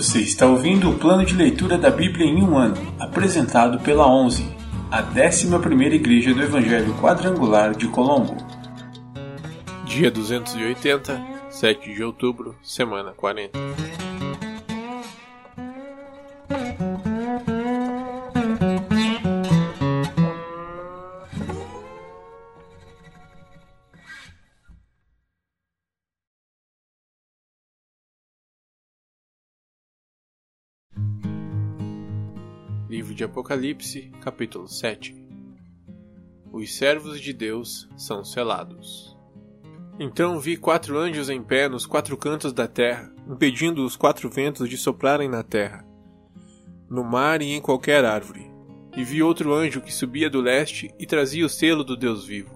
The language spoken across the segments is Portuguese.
Você está ouvindo o plano de leitura da Bíblia em um ano, apresentado pela 11, a 11ª Igreja do Evangelho Quadrangular de Colombo. Dia 280, 7 de outubro, semana 40. Livro de Apocalipse, capítulo 7 Os servos de Deus são selados. Então vi quatro anjos em pé nos quatro cantos da terra, impedindo os quatro ventos de soprarem na terra, no mar e em qualquer árvore. E vi outro anjo que subia do leste e trazia o selo do Deus vivo.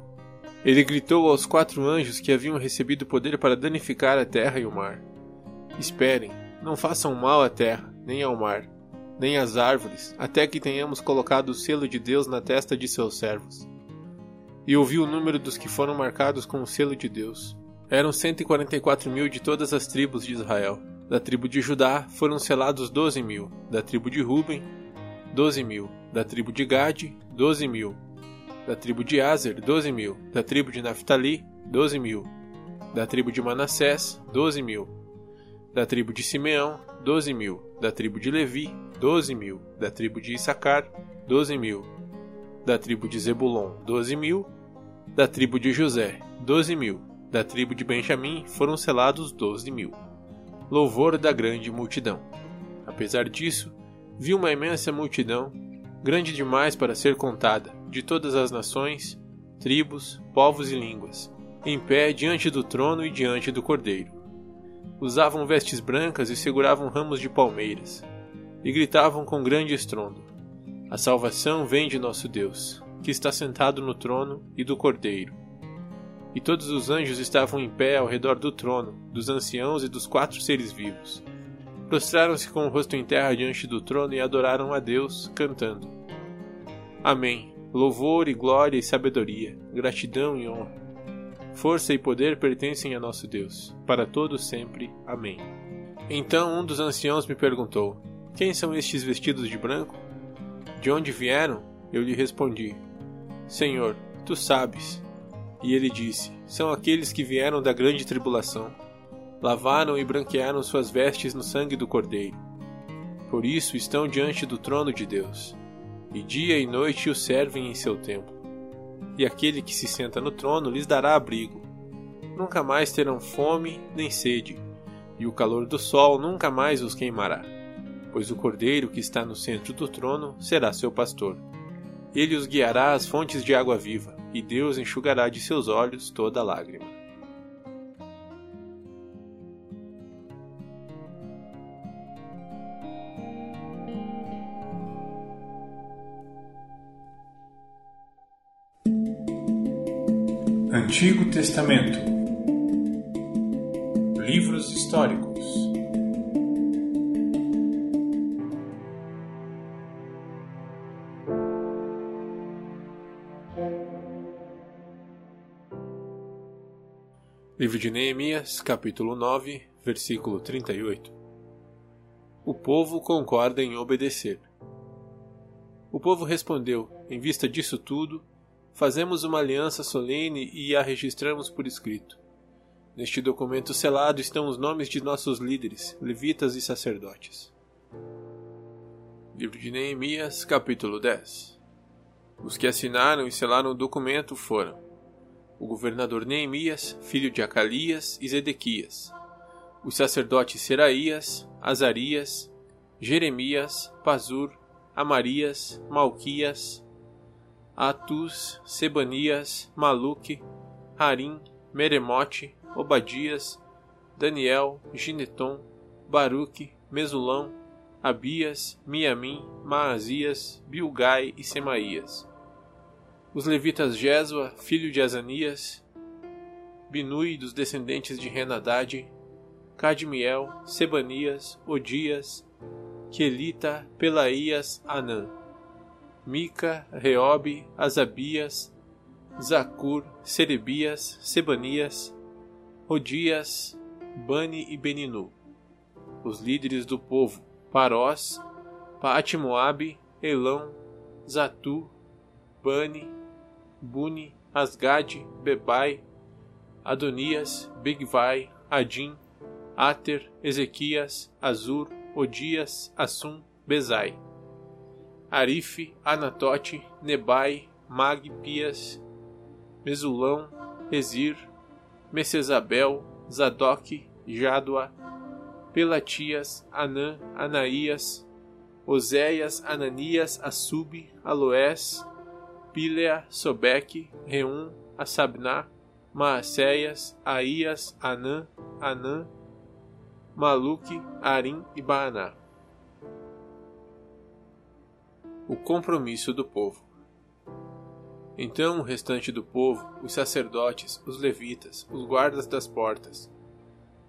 Ele gritou aos quatro anjos que haviam recebido poder para danificar a terra e o mar: Esperem, não façam mal à terra, nem ao mar nem as árvores, até que tenhamos colocado o selo de Deus na testa de seus servos. E ouvi o número dos que foram marcados com o selo de Deus. Eram 144 mil de todas as tribos de Israel. Da tribo de Judá foram selados 12 mil. Da tribo de Ruben, 12 mil. Da tribo de Gade, 12 mil. Da tribo de Azer, 12 mil. Da tribo de Naphtali, 12 mil. Da tribo de Manassés, 12 mil. Da tribo de Simeão, 12 mil. Da tribo de Levi, 12 mil. Da tribo de Issacar, 12 mil. Da tribo de Zebulon, 12 mil. Da tribo de José, 12 mil. Da tribo de Benjamim foram selados 12 mil. Louvor da grande multidão. Apesar disso, vi uma imensa multidão, grande demais para ser contada, de todas as nações, tribos, povos e línguas, em pé diante do trono e diante do cordeiro. Usavam vestes brancas e seguravam ramos de palmeiras e gritavam com grande estrondo: A salvação vem de nosso Deus, que está sentado no trono e do Cordeiro. E todos os anjos estavam em pé ao redor do trono, dos anciãos e dos quatro seres vivos. Prostraram-se com o rosto em terra diante do trono e adoraram a Deus, cantando: Amém. Louvor e glória e sabedoria, gratidão e honra. Força e poder pertencem a nosso Deus, para todos sempre. Amém. Então um dos anciãos me perguntou: quem são estes vestidos de branco? De onde vieram? Eu lhe respondi: Senhor, tu sabes. E ele disse: São aqueles que vieram da grande tribulação. Lavaram e branquearam suas vestes no sangue do Cordeiro. Por isso estão diante do trono de Deus. E dia e noite o servem em seu templo. E aquele que se senta no trono lhes dará abrigo. Nunca mais terão fome nem sede, e o calor do sol nunca mais os queimará pois o cordeiro que está no centro do trono será seu pastor. Ele os guiará às fontes de água viva, e Deus enxugará de seus olhos toda lágrima. Antigo Testamento Livros históricos Livro de Neemias, capítulo 9, versículo 38. O povo concorda em obedecer. O povo respondeu: Em vista disso tudo, fazemos uma aliança solene e a registramos por escrito. Neste documento selado estão os nomes de nossos líderes, levitas e sacerdotes. Livro de Neemias, capítulo 10. Os que assinaram e selaram o documento foram o governador Neemias, filho de Acalias e Zedequias, os sacerdotes Seraías, Azarias, Jeremias, Pazur, Amarias, Malquias, Atus, Sebanias, Maluque, Harim, Meremote, Obadias, Daniel, Gineton, Baruque, Mesulão, Abias, Miamim, Maazias, Bilgai e Semaías os levitas Jesua, filho de Azanias, Binui dos descendentes de Renadade, Cadmiel, Sebanias, Odias, Quelita, Pelaías, Anã, Mica, Reobe, Azabias, Zacur, Serebias, Sebanias, Odias, Bani e Beninu. os líderes do povo, Parós, Paatimoabe, Elão, Zatu, Bani, Buni, Asgade, Bebai, Adonias, Bigvai, Adim, Ater, Ezequias, Azur, Odias, Assum, Bezai. Arife, Anatote, Nebai, Magpias, Mesulão, Ezir, Messesabel, Zadok, Jadua, Pelatias, Anã, Anaías, Oséias, Ananias, Assub, Aloés, Pilea, Sobeque, Reum, Asabná, Maacéias, Aías, Anã, Anã, Maluque, Arim e Baaná. O compromisso do povo. Então o restante do povo, os sacerdotes, os levitas, os guardas das portas,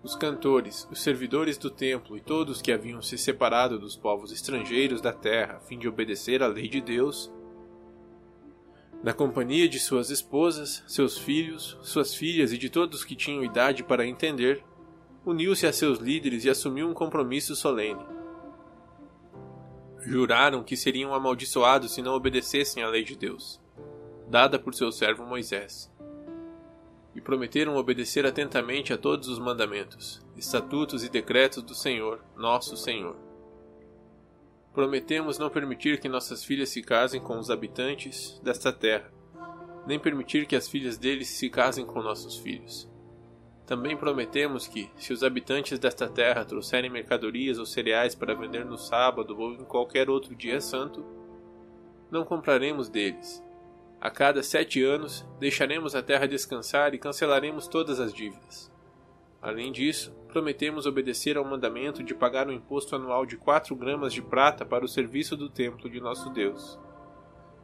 os cantores, os servidores do templo e todos que haviam se separado dos povos estrangeiros da terra a fim de obedecer à lei de Deus, na companhia de suas esposas, seus filhos, suas filhas e de todos que tinham idade para entender, uniu-se a seus líderes e assumiu um compromisso solene. Juraram que seriam amaldiçoados se não obedecessem à lei de Deus dada por seu servo Moisés. E prometeram obedecer atentamente a todos os mandamentos, estatutos e decretos do Senhor, nosso Senhor. Prometemos não permitir que nossas filhas se casem com os habitantes desta terra, nem permitir que as filhas deles se casem com nossos filhos. Também prometemos que, se os habitantes desta terra trouxerem mercadorias ou cereais para vender no sábado ou em qualquer outro dia santo, não compraremos deles, a cada sete anos, deixaremos a terra descansar e cancelaremos todas as dívidas. Além disso, prometemos obedecer ao mandamento de pagar um imposto anual de quatro gramas de prata para o serviço do templo de nosso Deus.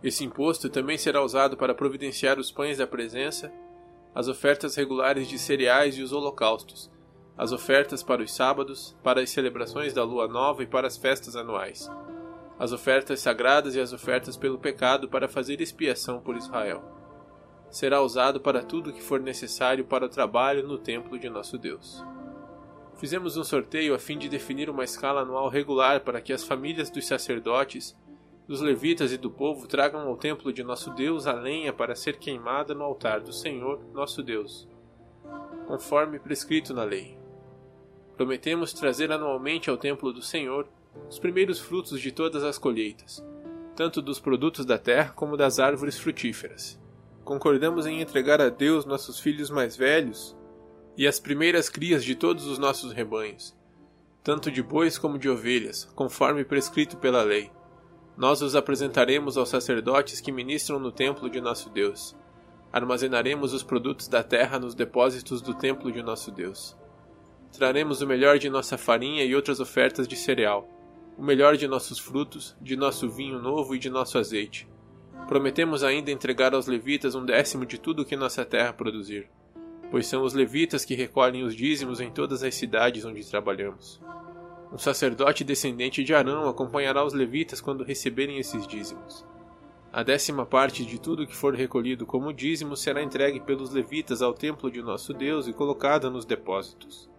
Esse imposto também será usado para providenciar os pães da presença, as ofertas regulares de cereais e os holocaustos, as ofertas para os sábados, para as celebrações da lua nova e para as festas anuais as ofertas sagradas e as ofertas pelo pecado para fazer expiação por Israel. Será usado para tudo o que for necessário para o trabalho no templo de nosso Deus. Fizemos um sorteio a fim de definir uma escala anual regular para que as famílias dos sacerdotes, dos levitas e do povo tragam ao templo de nosso Deus a lenha para ser queimada no altar do Senhor, nosso Deus, conforme prescrito na lei. Prometemos trazer anualmente ao templo do Senhor os primeiros frutos de todas as colheitas, tanto dos produtos da terra como das árvores frutíferas. Concordamos em entregar a Deus nossos filhos mais velhos e as primeiras crias de todos os nossos rebanhos, tanto de bois como de ovelhas, conforme prescrito pela lei. Nós os apresentaremos aos sacerdotes que ministram no templo de nosso Deus. Armazenaremos os produtos da terra nos depósitos do templo de nosso Deus. Traremos o melhor de nossa farinha e outras ofertas de cereal o melhor de nossos frutos, de nosso vinho novo e de nosso azeite. Prometemos ainda entregar aos levitas um décimo de tudo que nossa terra produzir, pois são os levitas que recolhem os dízimos em todas as cidades onde trabalhamos. Um sacerdote descendente de Arão acompanhará os levitas quando receberem esses dízimos. A décima parte de tudo que for recolhido como dízimo será entregue pelos levitas ao templo de nosso Deus e colocada nos depósitos.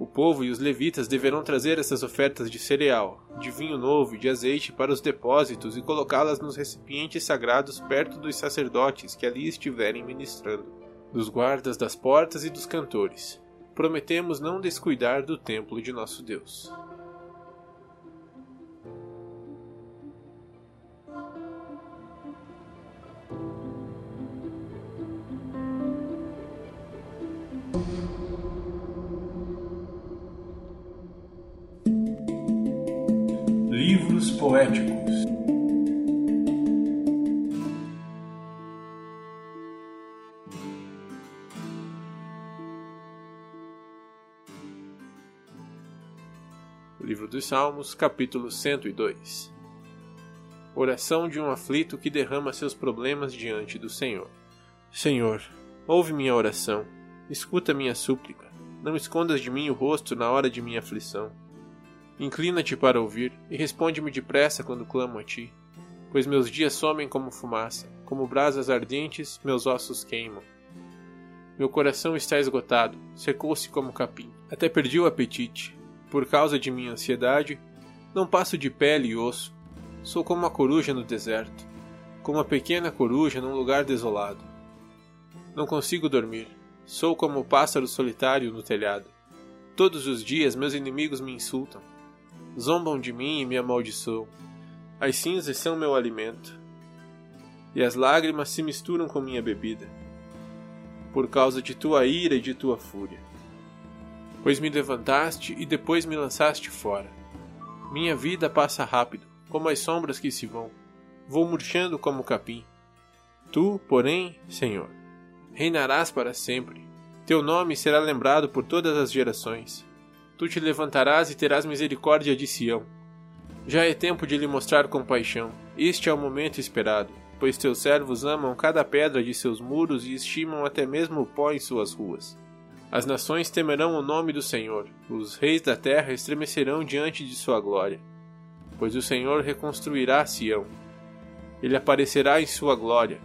O povo e os levitas deverão trazer essas ofertas de cereal, de vinho novo e de azeite para os depósitos e colocá-las nos recipientes sagrados perto dos sacerdotes que ali estiverem ministrando, dos guardas das portas e dos cantores. Prometemos não descuidar do templo de nosso Deus. Livros poéticos. Livro dos Salmos, capítulo 102 Oração de um aflito que derrama seus problemas diante do Senhor. Senhor, ouve minha oração, escuta minha súplica, não escondas de mim o rosto na hora de minha aflição. Inclina-te para ouvir e responde-me depressa quando clamo a ti, pois meus dias somem como fumaça, como brasas ardentes, meus ossos queimam. Meu coração está esgotado, secou-se como capim, até perdi o apetite. Por causa de minha ansiedade, não passo de pele e osso. Sou como uma coruja no deserto, como uma pequena coruja num lugar desolado. Não consigo dormir. Sou como o pássaro solitário no telhado. Todos os dias meus inimigos me insultam. Zombam de mim e me amaldiçoam. As cinzas são meu alimento. E as lágrimas se misturam com minha bebida. Por causa de tua ira e de tua fúria. Pois me levantaste e depois me lançaste fora. Minha vida passa rápido, como as sombras que se vão. Vou murchando como capim. Tu, porém, Senhor, reinarás para sempre. Teu nome será lembrado por todas as gerações. Tu te levantarás e terás misericórdia de Sião. Já é tempo de lhe mostrar compaixão. Este é o momento esperado, pois teus servos amam cada pedra de seus muros e estimam até mesmo o pó em suas ruas. As nações temerão o nome do Senhor, os reis da terra estremecerão diante de sua glória. Pois o Senhor reconstruirá Sião. Ele aparecerá em sua glória,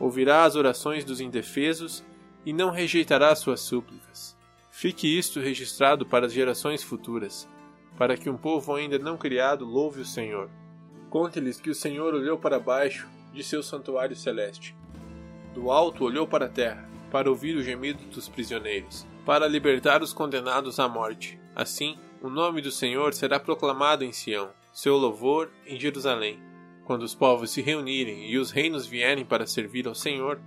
ouvirá as orações dos indefesos e não rejeitará suas súplicas. Fique isto registrado para as gerações futuras, para que um povo ainda não criado louve o Senhor. Conte-lhes que o Senhor olhou para baixo de seu santuário celeste. Do alto olhou para a terra, para ouvir o gemido dos prisioneiros, para libertar os condenados à morte. Assim, o nome do Senhor será proclamado em Sião, seu louvor em Jerusalém. Quando os povos se reunirem e os reinos vierem para servir ao Senhor,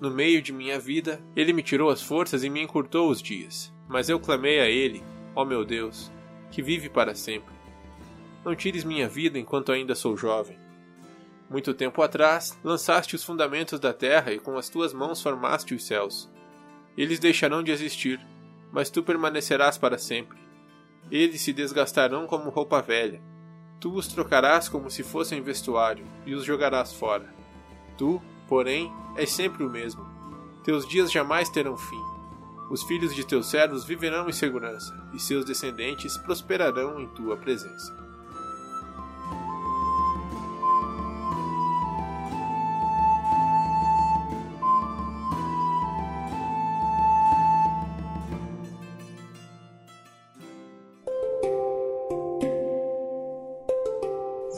no meio de minha vida, ele me tirou as forças e me encurtou os dias. Mas eu clamei a ele, ó meu Deus, que vive para sempre. Não tires minha vida enquanto ainda sou jovem. Muito tempo atrás, lançaste os fundamentos da terra e com as tuas mãos formaste os céus. Eles deixarão de existir, mas tu permanecerás para sempre. Eles se desgastarão como roupa velha, Tu os trocarás como se fossem vestuário, e os jogarás fora. Tu, porém, és sempre o mesmo. Teus dias jamais terão fim. Os filhos de teus servos viverão em segurança, e seus descendentes prosperarão em tua presença.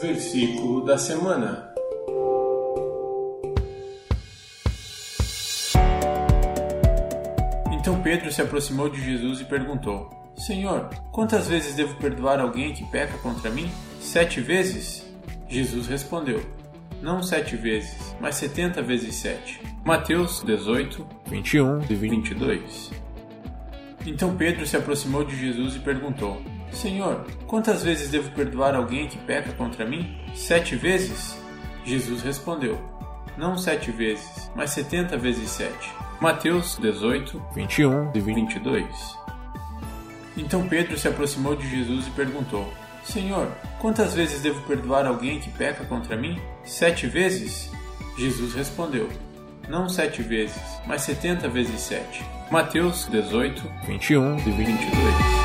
Versículo da semana. Pedro se aproximou de Jesus e perguntou: Senhor, quantas vezes devo perdoar alguém que peca contra mim? Sete vezes? Jesus respondeu: Não sete vezes, mas setenta vezes sete. Mateus 18, 21 e 22. Então Pedro se aproximou de Jesus e perguntou: Senhor, quantas vezes devo perdoar alguém que peca contra mim? Sete vezes? Jesus respondeu: Não sete vezes, mas setenta vezes sete. Mateus 18, 21 e 22. Então Pedro se aproximou de Jesus e perguntou: Senhor, quantas vezes devo perdoar alguém que peca contra mim? Sete vezes? Jesus respondeu: Não sete vezes, mas setenta vezes sete. Mateus 18, 21 e 22.